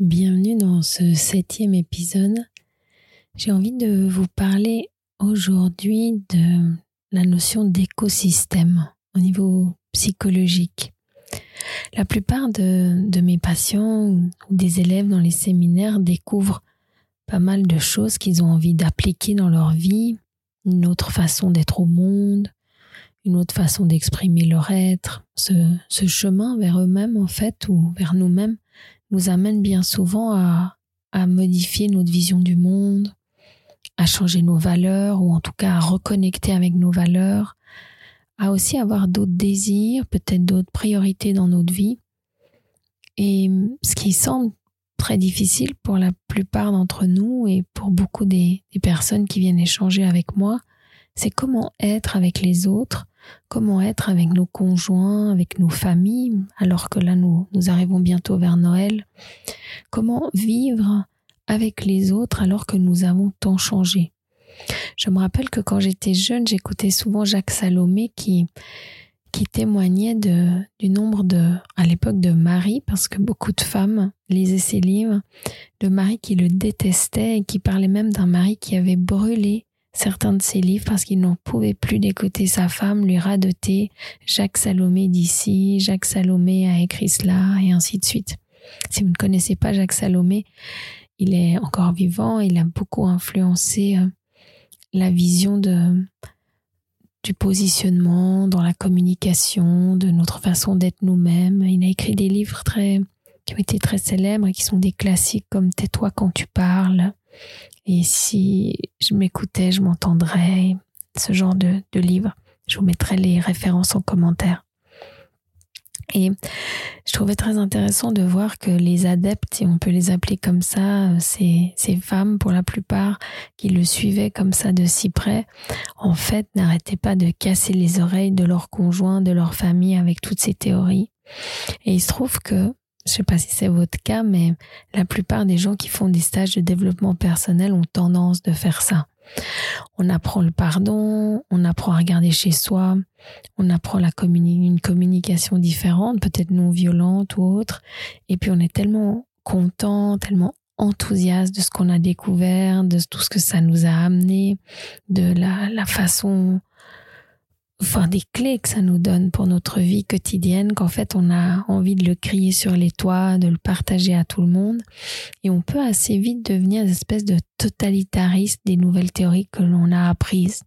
Bienvenue dans ce septième épisode. J'ai envie de vous parler aujourd'hui de la notion d'écosystème au niveau psychologique. La plupart de, mes patients ou des élèves dans les séminaires découvrent pas mal de choses qu'ils ont envie d'appliquer dans leur vie, une autre façon d'être au monde, une autre façon d'exprimer leur être, ce, chemin vers eux-mêmes en fait ou vers nous-mêmes nous amène bien souvent à, à modifier notre vision du monde, à changer nos valeurs ou en tout cas à reconnecter avec nos valeurs, à aussi avoir d'autres désirs, peut-être d'autres priorités dans notre vie. Et ce qui semble très difficile pour la plupart d'entre nous et pour beaucoup des, des, personnes qui viennent échanger avec moi, c'est comment être avec les autres comment être avec nos conjoints, avec nos familles, alors que là nous, nous arrivons bientôt vers Noël, comment vivre avec les autres alors que nous avons tant changé. Je me rappelle que quand j'étais jeune, j'écoutais souvent Jacques Salomé qui, qui témoignait du nombre de, à l'époque de Marie, parce que beaucoup de femmes lisaient ses livres, de Marie qui le détestait et qui parlait même d'un mari qui avait brûlé certains de ses livres parce qu'il n'en pouvait plus d'écouter sa femme lui radoter Jacques Salomé d'ici, Jacques Salomé a écrit cela et ainsi de suite. Si vous ne connaissez pas Jacques Salomé, il est encore vivant, il a beaucoup influencé euh, la vision de du positionnement dans la communication, de notre façon d'être nous-mêmes. Il a écrit des livres très qui ont été très célèbres et qui sont des classiques comme Tais-toi quand tu parles, et si je m'écoutais, je m'entendrais, ce genre de, de livre. Je vous mettrai les références en commentaire. Et je trouvais très intéressant de voir que les adeptes, si on peut les appeler comme ça, ces, ces femmes pour la plupart qui le suivaient comme ça de si près, en fait n'arrêtaient pas de casser les oreilles de leurs conjoints, de leur famille avec toutes ces théories. Et il se trouve que je sais pas si c'est votre cas, mais la plupart des gens qui font des stages de développement personnel ont tendance de faire ça. On apprend le pardon, on apprend à regarder chez soi, on apprend une communication différente, peut-être non violente ou autre, et puis on est tellement content, tellement enthousiaste de ce qu'on a découvert, de tout ce que ça nous a amené, de la façon enfin des clés que ça nous donne pour notre vie quotidienne, qu'en fait on a envie de le crier sur les toits, de le partager à tout le monde, et on peut assez vite devenir une espèce de totalitariste des nouvelles théories que l'on a apprises.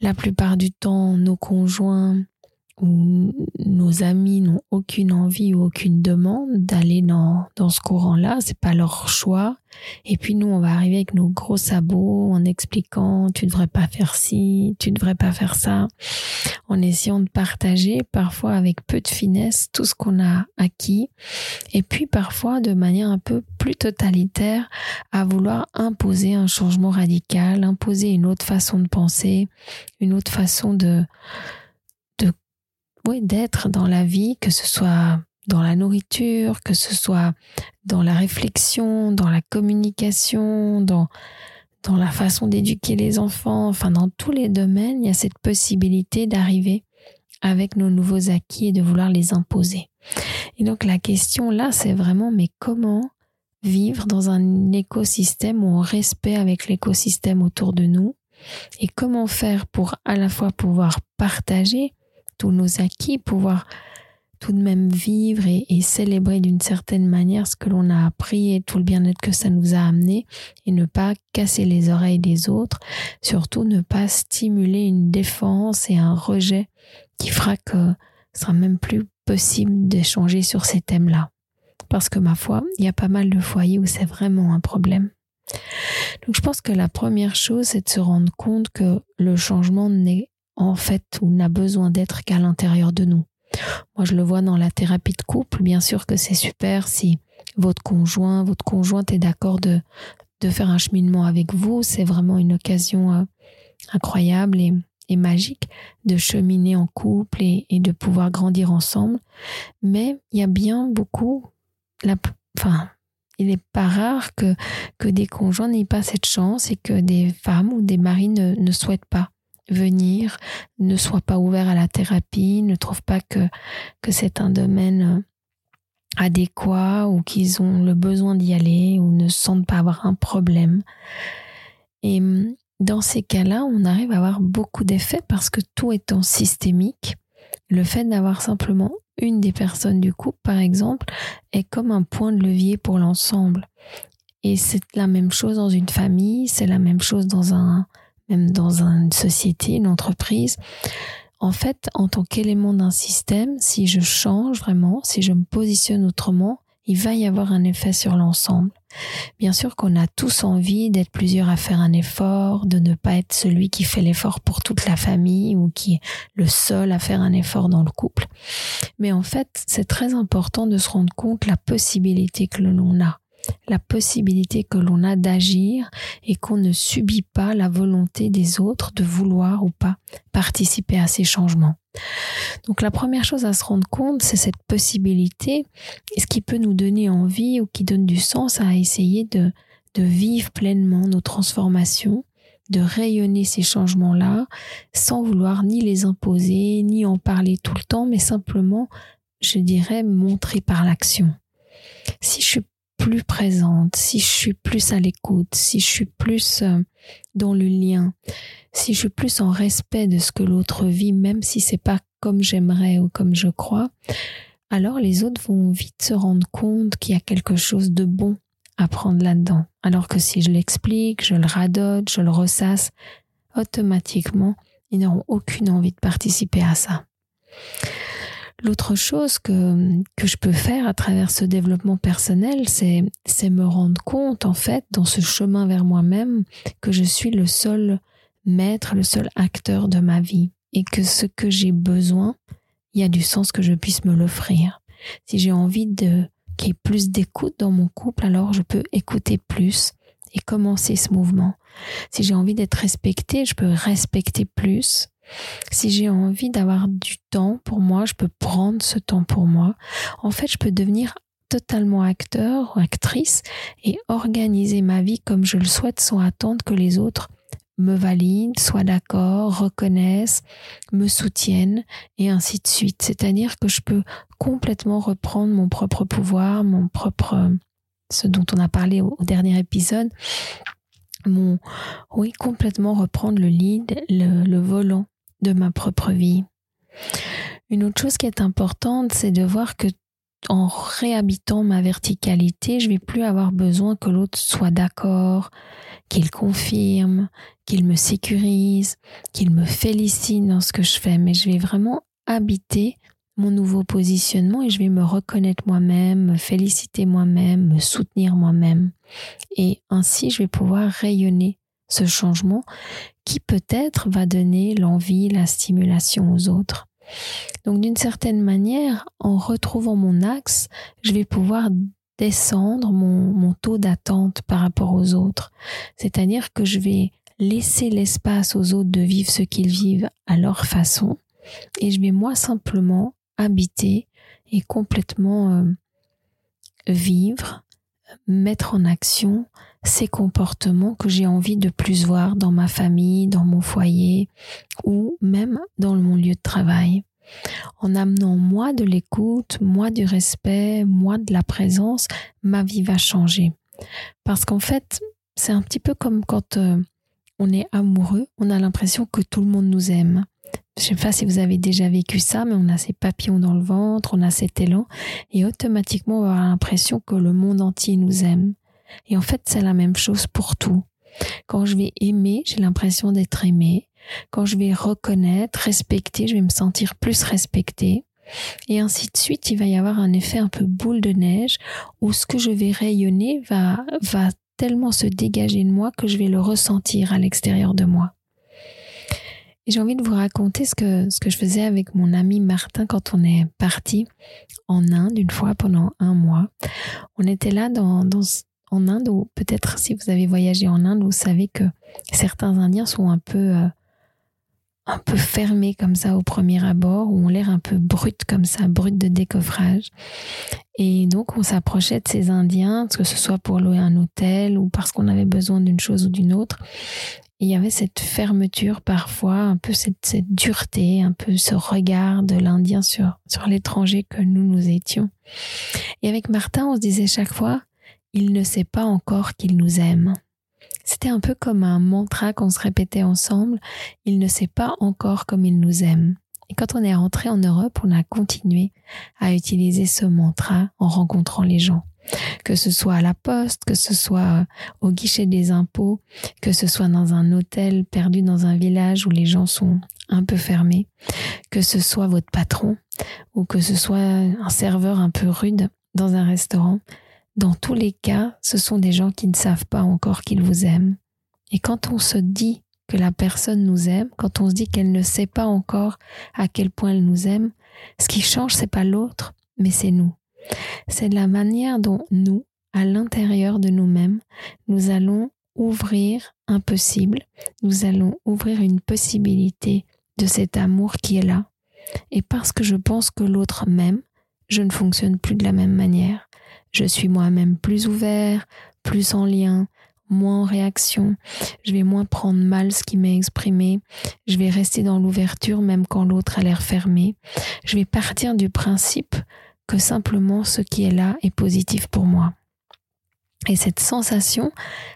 La plupart du temps, nos conjoints où nos amis n'ont aucune envie ou aucune demande d'aller dans, dans ce courant-là, c'est pas leur choix. Et puis nous, on va arriver avec nos gros sabots en expliquant tu devrais pas faire ci, tu devrais pas faire ça, en essayant de partager parfois avec peu de finesse tout ce qu'on a acquis. Et puis parfois de manière un peu plus totalitaire à vouloir imposer un changement radical, imposer une autre façon de penser, une autre façon de d'être dans la vie, que ce soit dans la nourriture, que ce soit dans la réflexion, dans la communication, dans, dans la façon d'éduquer les enfants, enfin dans tous les domaines, il y a cette possibilité d'arriver avec nos nouveaux acquis et de vouloir les imposer. Et donc la question là, c'est vraiment mais comment vivre dans un écosystème où on respect avec l'écosystème autour de nous? Et comment faire pour à la fois pouvoir partager tous nos acquis, pouvoir tout de même vivre et, célébrer d'une certaine manière ce que l'on a appris et tout le bien-être que ça nous a amené et ne pas casser les oreilles des autres, surtout ne pas stimuler une défense et un rejet qui fera que ce sera même plus possible d'échanger sur ces thèmes-là. Parce que ma foi, il y a pas mal de foyers où c'est vraiment un problème. Donc je pense que la première chose, c'est de se rendre compte que le changement n'est en fait, ou n'a besoin d'être qu'à l'intérieur de nous. Moi, je le vois dans la thérapie de couple. Bien sûr que c'est super si votre conjoint, votre conjointe est d'accord de, de faire un cheminement avec vous. C'est vraiment une occasion euh, incroyable et, et, magique de cheminer en couple et, de pouvoir grandir ensemble. Mais il y a bien beaucoup, enfin, il n'est pas rare que, que des conjoints n'aient pas cette chance et que des femmes ou des maris ne, ne souhaitent pas venir, ne soient pas ouverts à la thérapie, ne trouvent pas que, que c'est un domaine euh, adéquat ou qu'ils ont le besoin d'y aller ou ne sentent pas avoir un problème. Et hum, dans ces cas-là, on arrive à avoir beaucoup d'effets parce que tout étant systémique, le fait d'avoir simplement une des personnes du couple, par exemple, est comme un point de levier pour l'ensemble. Et c'est la même chose dans une famille, c'est la même chose dans un, même dans une société, une entreprise. En fait, en tant qu'élément d'un système, si je change vraiment, si je me positionne autrement, il va y avoir un effet sur l'ensemble. Bien sûr qu'on a tous envie d'être plusieurs à faire un effort, de ne pas être celui qui fait l'effort pour toute la famille ou qui est le seul à faire un effort dans le couple. Mais en fait, c'est très important de se rendre compte la possibilité que l'on a la possibilité que l'on a d'agir et qu'on ne subit pas la volonté des autres de vouloir ou pas participer à ces changements. Donc la première chose à se rendre compte, c'est cette possibilité, ce qui peut nous donner envie ou qui donne du sens à essayer de, de vivre pleinement nos transformations, de rayonner ces changements-là, sans vouloir ni les imposer, ni en parler tout le temps, mais simplement, je dirais, montrer par l'action? Si je suis plus présente, si je suis plus à l'écoute, si je suis plus euh, dans le lien, si je suis plus en respect de ce que l'autre vit, même si c'est pas comme j'aimerais ou comme je crois, alors les autres vont vite se rendre compte qu'il y a quelque chose de bon à prendre là-dedans. Alors que si je l'explique, je le radote, je le ressasse, automatiquement, ils n'auront aucune envie de participer à ça. L'autre chose que, que je peux faire à travers ce développement personnel, c'est, c'est me rendre compte, en fait, dans ce chemin vers moi-même, que je suis le seul maître, le seul acteur de ma vie. Et que ce que j'ai besoin, il y a du sens que je puisse me l'offrir. Si j'ai envie de, qu'il y ait plus d'écoute dans mon couple, alors je peux écouter plus et commencer ce mouvement. Si j'ai envie d'être respecté, je peux respecter plus si j'ai envie d'avoir du temps pour moi, je peux prendre ce temps pour moi. En fait, je peux devenir totalement acteur ou actrice et organiser ma vie comme je le souhaite sans attendre que les autres me valident, soient d'accord, reconnaissent, me soutiennent et ainsi de suite. C'est-à-dire que je peux complètement reprendre mon propre pouvoir, mon propre, ce dont on a parlé au, dernier épisode, mon, oui, complètement reprendre le lead, le, le volant de ma propre vie. Une autre chose qui est importante, c'est de voir que en réhabitant ma verticalité, je vais plus avoir besoin que l'autre soit d'accord, qu'il confirme, qu'il me sécurise, qu'il me félicite dans ce que je fais, mais je vais vraiment habiter mon nouveau positionnement et je vais me reconnaître moi-même, me féliciter moi-même, me soutenir moi-même. Et ainsi, je vais pouvoir rayonner ce changement qui peut-être va donner l'envie, la stimulation aux autres. Donc d'une certaine manière, en retrouvant mon axe, je vais pouvoir descendre mon, mon taux d'attente par rapport aux autres. C'est-à-dire que je vais laisser l'espace aux autres de vivre ce qu'ils vivent à leur façon et je vais moi simplement habiter et complètement euh, vivre, mettre en action ces comportements que j'ai envie de plus voir dans ma famille, dans mon foyer ou même dans mon lieu de travail. En amenant moi de l'écoute, moi du respect, moi de la présence, ma vie va changer. Parce qu'en fait, c'est un petit peu comme quand euh, on est amoureux, on a l'impression que tout le monde nous aime. Je ne sais pas si vous avez déjà vécu ça, mais on a ces papillons dans le ventre, on a cet élan, et automatiquement on avoir l'impression que le monde entier nous aime. Et en fait, c'est la même chose pour tout. Quand je vais aimer, j'ai l'impression d'être aimé. Quand je vais reconnaître, respecter, je vais me sentir plus respecté. Et ainsi de suite, il va y avoir un effet un peu boule de neige où ce que je vais rayonner va, va tellement se dégager de moi que je vais le ressentir à l'extérieur de moi. J'ai envie de vous raconter ce que, ce que je faisais avec mon ami Martin quand on est parti en Inde une fois pendant un mois. On était là dans, dans en Inde, ou peut-être si vous avez voyagé en Inde, vous savez que certains Indiens sont un peu, euh, un peu fermés comme ça au premier abord, ou ont l'air un peu brut comme ça, brut de décoffrage. Et donc on s'approchait de ces Indiens, que ce soit pour louer un hôtel ou parce qu'on avait besoin d'une chose ou d'une autre il y avait cette fermeture parfois, un peu cette, dureté, un peu ce regard de l'Indien sur, sur l'étranger que nous nous étions. Et avec Martin, on se disait chaque fois, il ne sait pas encore qu'il nous aime. C'était un peu comme un mantra qu'on se répétait ensemble, il ne sait pas encore comme il nous aime. Et quand on est rentré en Europe, on a continué à utiliser ce mantra en rencontrant les gens que ce soit à la poste, que ce soit au guichet des impôts, que ce soit dans un hôtel perdu dans un village où les gens sont un peu fermés, que ce soit votre patron ou que ce soit un serveur un peu rude dans un restaurant. Dans tous les cas, ce sont des gens qui ne savent pas encore qu'ils vous aiment. Et quand on se dit que la personne nous aime, quand on se dit qu'elle ne sait pas encore à quel point elle nous aime, ce qui change, c'est pas l'autre, mais c'est nous. C'est la manière dont nous, à l'intérieur de nous-mêmes, nous allons ouvrir un possible, nous allons ouvrir une possibilité de cet amour qui est là. Et parce que je pense que l'autre m'aime, je ne fonctionne plus de la même manière. Je suis moi-même plus ouvert, plus en lien, moins en réaction, je vais moins prendre mal ce qui m'est exprimé, je vais rester dans l'ouverture même quand l'autre a l'air fermé, je vais partir du principe que simplement ce qui est là est positif pour moi. Et cette sensation,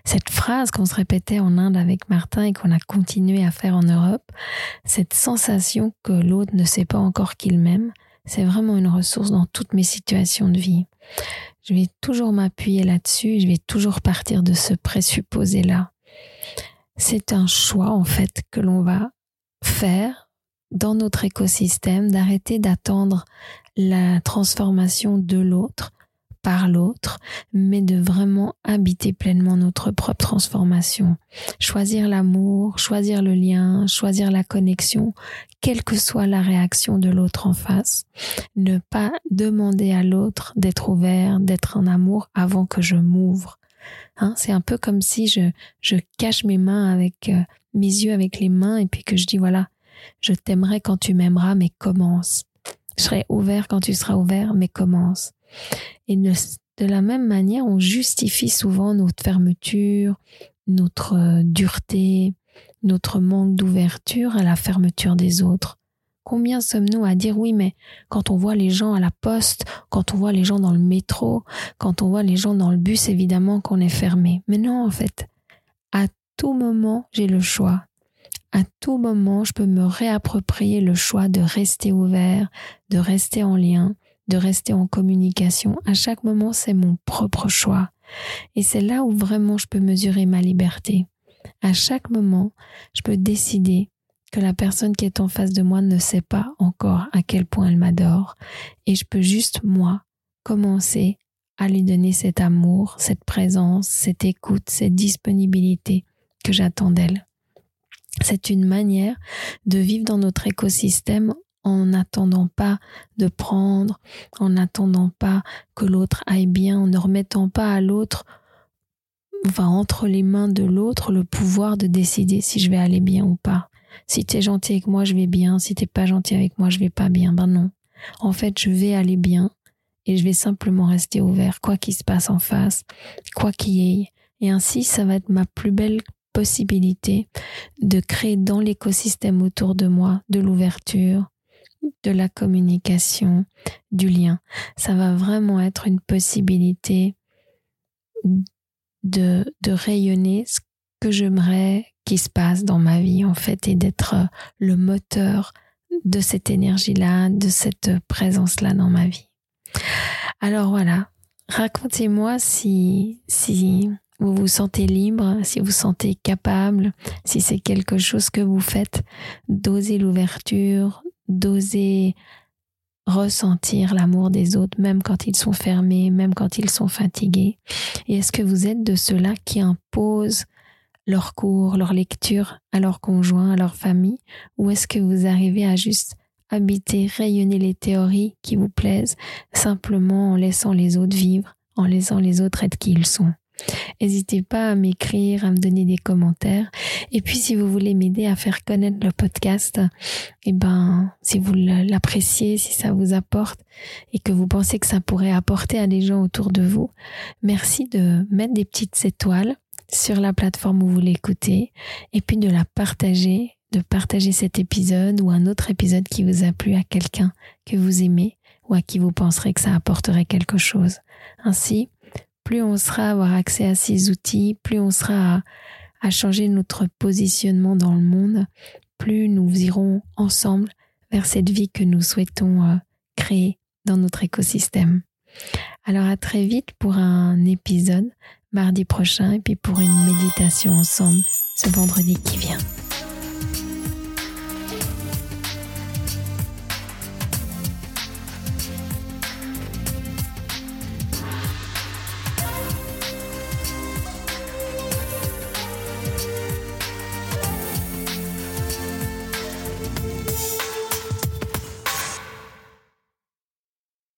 cette phrase qu'on se répétait en Inde avec Martin et qu'on a continué à faire en Europe, cette sensation que l'autre ne sait pas encore qu'il m'aime, c'est vraiment une ressource dans toutes mes situations de vie. Je vais toujours m'appuyer là-dessus, je vais toujours partir de ce présupposé-là. C'est un choix en fait que l'on va faire dans notre écosystème d'arrêter d'attendre la transformation de l'autre par l'autre, mais de vraiment habiter pleinement notre propre transformation. Choisir l'amour, choisir le lien, choisir la connexion, quelle que soit la réaction de l'autre en face. Ne pas demander à l'autre d'être ouvert, d'être en amour avant que je m'ouvre. Hein, c'est un peu comme si je, je cache mes mains avec euh, mes yeux avec les mains et puis que je dis voilà, je t'aimerai quand tu m'aimeras, mais commence. Je serai ouvert quand tu seras ouvert, mais commence. Et de, la même manière, on justifie souvent notre fermeture, notre euh, dureté, notre manque d'ouverture à la fermeture des autres. Combien sommes-nous à dire oui, mais quand on voit les gens à la poste, quand on voit les gens dans le métro, quand on voit les gens dans le bus, évidemment qu'on est fermé. Mais non, en fait, à tout moment, j'ai le choix à tout moment, je peux me réapproprier le choix de rester ouvert, de rester en lien, de rester en communication. À chaque moment, c'est mon propre choix. Et c'est là où vraiment je peux mesurer ma liberté. À chaque moment, je peux décider que la personne qui est en face de moi ne sait pas encore à quel point elle m'adore. Et je peux juste, moi, commencer à lui donner cet amour, cette présence, cette écoute, cette disponibilité que j'attends d'elle. C'est une manière de vivre dans notre écosystème en n'attendant pas de prendre, en n'attendant pas que l'autre aille bien, en ne remettant pas à l'autre, enfin entre les mains de l'autre, le pouvoir de décider si je vais aller bien ou pas. Si tu es gentil avec moi, je vais bien. Si t'es pas gentil avec moi, je vais pas bien. Ben non. En fait, je vais aller bien et je vais simplement rester ouvert, quoi qu'il se passe en face, quoi qu'il y ait. Et ainsi, ça va être ma plus belle possibilité de créer dans l'écosystème autour de moi de l'ouverture, de la communication, du lien. Ça va vraiment être une possibilité de, de rayonner ce que j'aimerais qu'il se passe dans ma vie en fait et d'être le moteur de cette énergie-là, de cette présence-là dans ma vie. Alors voilà, racontez-moi si, si vous vous sentez libre, si vous sentez capable, si c'est quelque chose que vous faites, d'oser l'ouverture, d'oser ressentir l'amour des autres, même quand ils sont fermés, même quand ils sont fatigués. Et est-ce que vous êtes de ceux-là qui imposent leurs cours, leurs lectures à leurs conjoints, à leur famille? Ou est-ce que vous arrivez à juste habiter, rayonner les théories qui vous plaisent, simplement en laissant les autres vivre, en laissant les autres être qui ils sont? N'hésitez pas à m'écrire, à me donner des commentaires. Et puis, si vous voulez m'aider à faire connaître le podcast, eh ben, si vous l'appréciez, si ça vous apporte et que vous pensez que ça pourrait apporter à des gens autour de vous, merci de mettre des petites étoiles sur la plateforme où vous l'écoutez et puis de la partager, de partager cet épisode ou un autre épisode qui vous a plu à quelqu'un que vous aimez ou à qui vous penserez que ça apporterait quelque chose. Ainsi, plus on sera à avoir accès à ces outils, plus on sera à, changer notre positionnement dans le monde, plus nous irons ensemble vers cette vie que nous souhaitons euh, créer dans notre écosystème. Alors à très vite pour un épisode mardi prochain et puis pour une méditation ensemble ce vendredi qui vient.